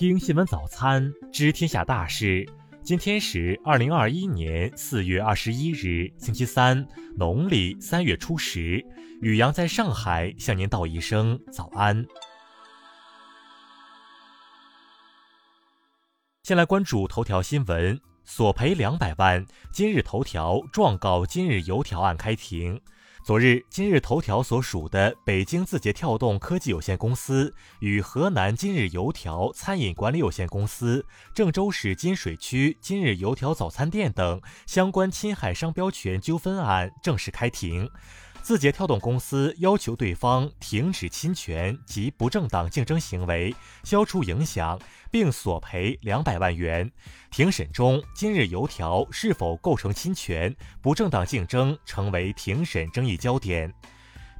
听新闻早餐，知天下大事。今天是二零二一年四月二十一日，星期三，农历三月初十。雨阳在上海向您道一声早安。先来关注头条新闻：索赔两百万，今日头条状告今日油条案开庭。昨日，今日头条所属的北京字节跳动科技有限公司与河南今日油条餐饮管理有限公司、郑州市金水区今日油条早餐店等相关侵害商标权纠纷案正式开庭。字节跳动公司要求对方停止侵权及不正当竞争行为，消除影响，并索赔两百万元。庭审中，今日油条是否构成侵权、不正当竞争，成为庭审争议焦点。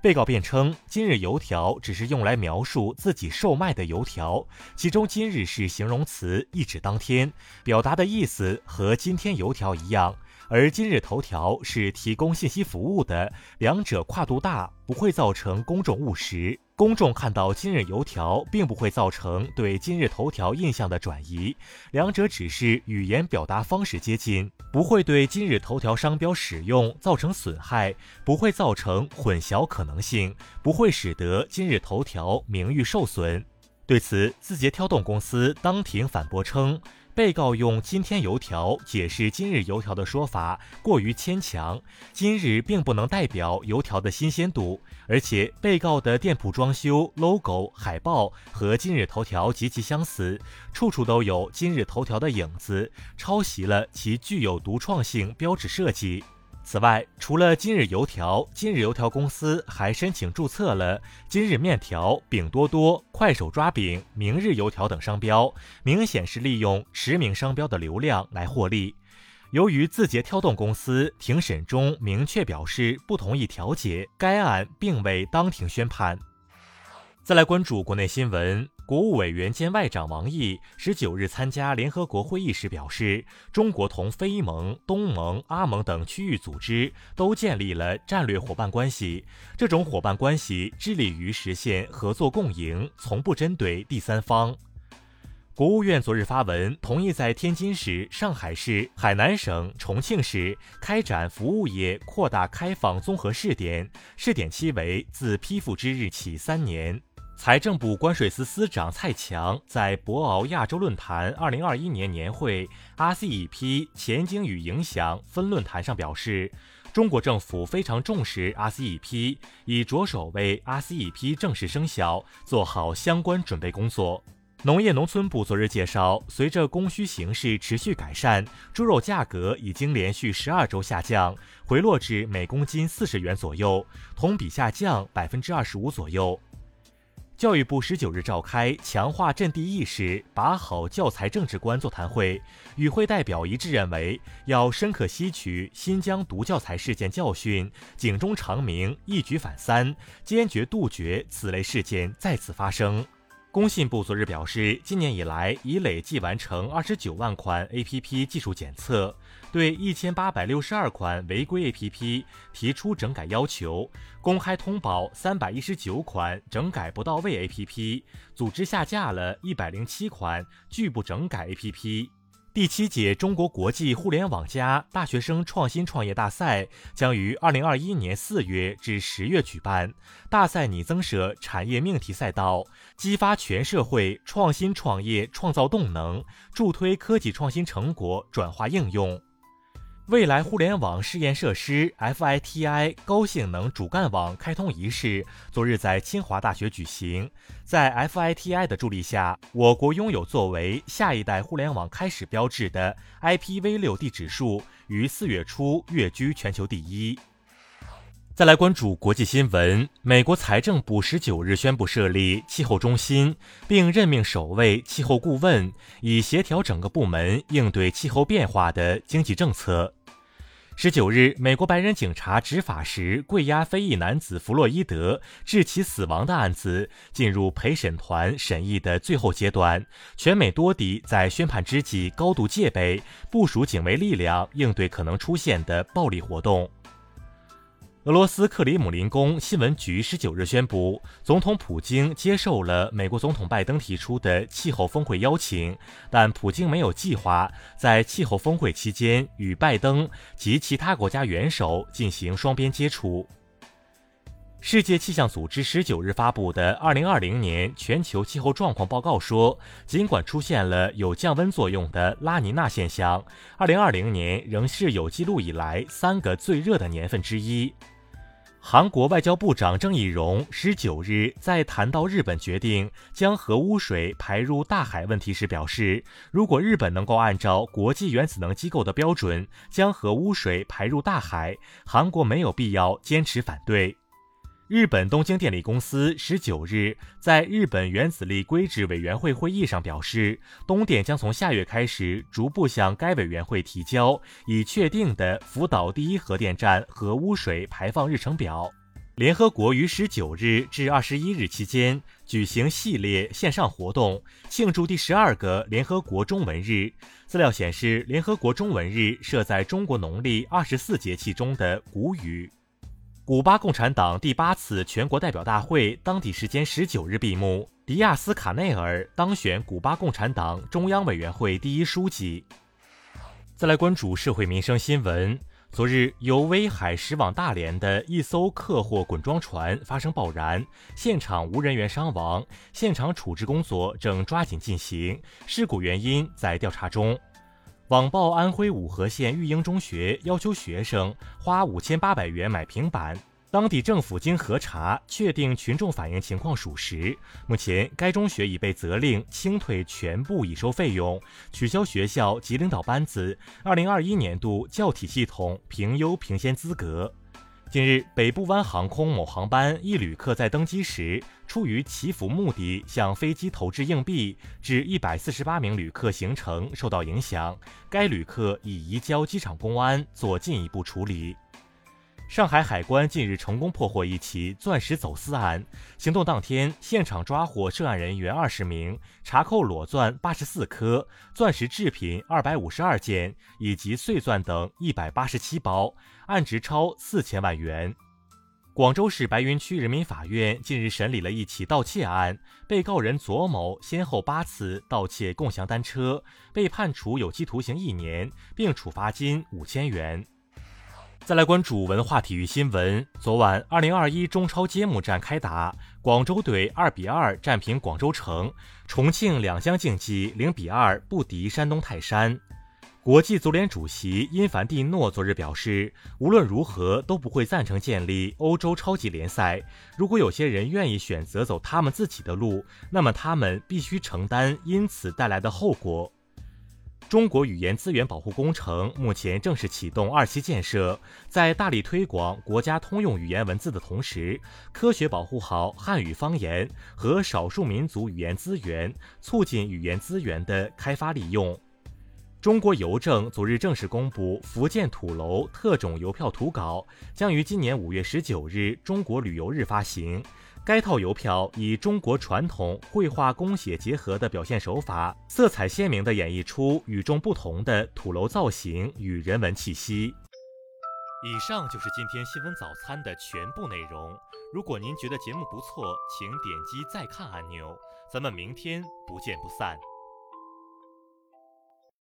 被告辩称，今日油条只是用来描述自己售卖的油条，其中“今日”是形容词，意指当天，表达的意思和今天油条一样。而今日头条是提供信息服务的，两者跨度大，不会造成公众误识。公众看到今日油条，并不会造成对今日头条印象的转移。两者只是语言表达方式接近，不会对今日头条商标使用造成损害，不会造成混淆可能性，不会使得今日头条名誉受损。对此，字节跳动公司当庭反驳称。被告用“今天油条”解释“今日油条”的说法过于牵强，“今日”并不能代表油条的新鲜度，而且被告的店铺装修、logo、海报和今日头条极其相似，处处都有今日头条的影子，抄袭了其具有独创性标志设计。此外，除了今日油条，今日油条公司还申请注册了今日面条、饼多多、快手抓饼、明日油条等商标，明显是利用实名商标的流量来获利。由于字节跳动公司庭审中明确表示不同意调解，该案并未当庭宣判。再来关注国内新闻。国务委员兼外长王毅十九日参加联合国会议时表示，中国同非盟、东盟、阿盟等区域组织都建立了战略伙伴关系，这种伙伴关系致力于实现合作共赢，从不针对第三方。国务院昨日发文，同意在天津市、上海市、海南省、重庆市开展服务业扩大开放综合试点，试点期为自批复之日起三年。财政部关税司司长蔡强在博鳌亚洲论坛二零二一年年会 RCEP 前景与影响分论坛上表示，中国政府非常重视 RCEP，已着手为 RCEP 正式生效做好相关准备工作。农业农村部昨日介绍，随着供需形势持续改善，猪肉价格已经连续十二周下降，回落至每公斤四十元左右，同比下降百分之二十五左右。教育部十九日召开强化阵地意识、把好教材政治观座谈会，与会代表一致认为，要深刻吸取新疆毒教材事件教训，警钟长鸣，一举反三，坚决杜绝此类事件再次发生。工信部昨日表示，今年以来已累计完成二十九万款 APP 技术检测，对一千八百六十二款违规 APP 提出整改要求，公开通报三百一十九款整改不到位 APP，组织下架了一百零七款拒不整改 APP。第七届中国国际互联网加大学生创新创业大赛将于二零二一年四月至十月举办。大赛拟增设产业命题赛道，激发全社会创新创业创造动能，助推科技创新成果转化应用。未来互联网试验设施 FITI 高性能主干网开通仪式昨日在清华大学举行。在 FITI 的助力下，我国拥有作为下一代互联网开始标志的 IPv6 地址数于四月初跃居全球第一。再来关注国际新闻，美国财政部十九日宣布设立气候中心，并任命首位气候顾问，以协调整个部门应对气候变化的经济政策。十九日，美国白人警察执法时跪压非裔男子弗洛伊德，致其死亡的案子进入陪审团审议的最后阶段。全美多地在宣判之际高度戒备，部署警卫力量应对可能出现的暴力活动。俄罗斯克里姆林宫新闻局十九日宣布，总统普京接受了美国总统拜登提出的气候峰会邀请，但普京没有计划在气候峰会期间与拜登及其他国家元首进行双边接触。世界气象组织十九日发布的二零二零年全球气候状况报告说，尽管出现了有降温作用的拉尼娜现象，二零二零年仍是有记录以来三个最热的年份之一。韩国外交部长郑义溶十九日在谈到日本决定将核污水排入大海问题时表示，如果日本能够按照国际原子能机构的标准将核污水排入大海，韩国没有必要坚持反对。日本东京电力公司十九日在日本原子力规制委员会会议上表示，东电将从下月开始逐步向该委员会提交已确定的福岛第一核电站核污水排放日程表。联合国于十九日至二十一日期间举行系列线上活动，庆祝第十二个联合国中文日。资料显示，联合国中文日设在中国农历二十四节气中的谷雨。古巴共产党第八次全国代表大会当地时间十九日闭幕，迪亚斯卡内尔当选古巴共产党中央委员会第一书记。再来关注社会民生新闻。昨日，由威海驶往大连的一艘客货滚装船发生爆燃，现场无人员伤亡，现场处置工作正抓紧进行，事故原因在调查中。网曝安徽五河县育英中学要求学生花五千八百元买平板，当地政府经核查确定群众反映情况属实。目前，该中学已被责令清退全部已收费用，取消学校及领导班子二零二一年度教体系统评优评先资格。近日，北部湾航空某航班一旅客在登机时，出于祈福目的向飞机投掷硬币，致一百四十八名旅客行程受到影响。该旅客已移交机场公安做进一步处理。上海海关近日成功破获一起钻石走私案，行动当天现场抓获涉案人员二十名，查扣裸钻八十四颗、钻石制品二百五十二件以及碎钻等一百八十七包，案值超四千万元。广州市白云区人民法院近日审理了一起盗窃案，被告人左某先后八次盗窃共享单车，被判处有期徒刑一年，并处罚金五千元。再来关注文化体育新闻。昨晚，二零二一中超揭幕战开打，广州队二比二战平广州城，重庆两江竞技零比二不敌山东泰山。国际足联主席因凡蒂诺昨日表示，无论如何都不会赞成建立欧洲超级联赛。如果有些人愿意选择走他们自己的路，那么他们必须承担因此带来的后果。中国语言资源保护工程目前正式启动二期建设，在大力推广国家通用语言文字的同时，科学保护好汉语方言和少数民族语言资源，促进语言资源的开发利用。中国邮政昨日正式公布福建土楼特种邮票图稿，将于今年五月十九日中国旅游日发行。该套邮票以中国传统绘画工写结合的表现手法，色彩鲜明地演绎出与众不同的土楼造型与人文气息。以上就是今天新闻早餐的全部内容。如果您觉得节目不错，请点击再看按钮。咱们明天不见不散。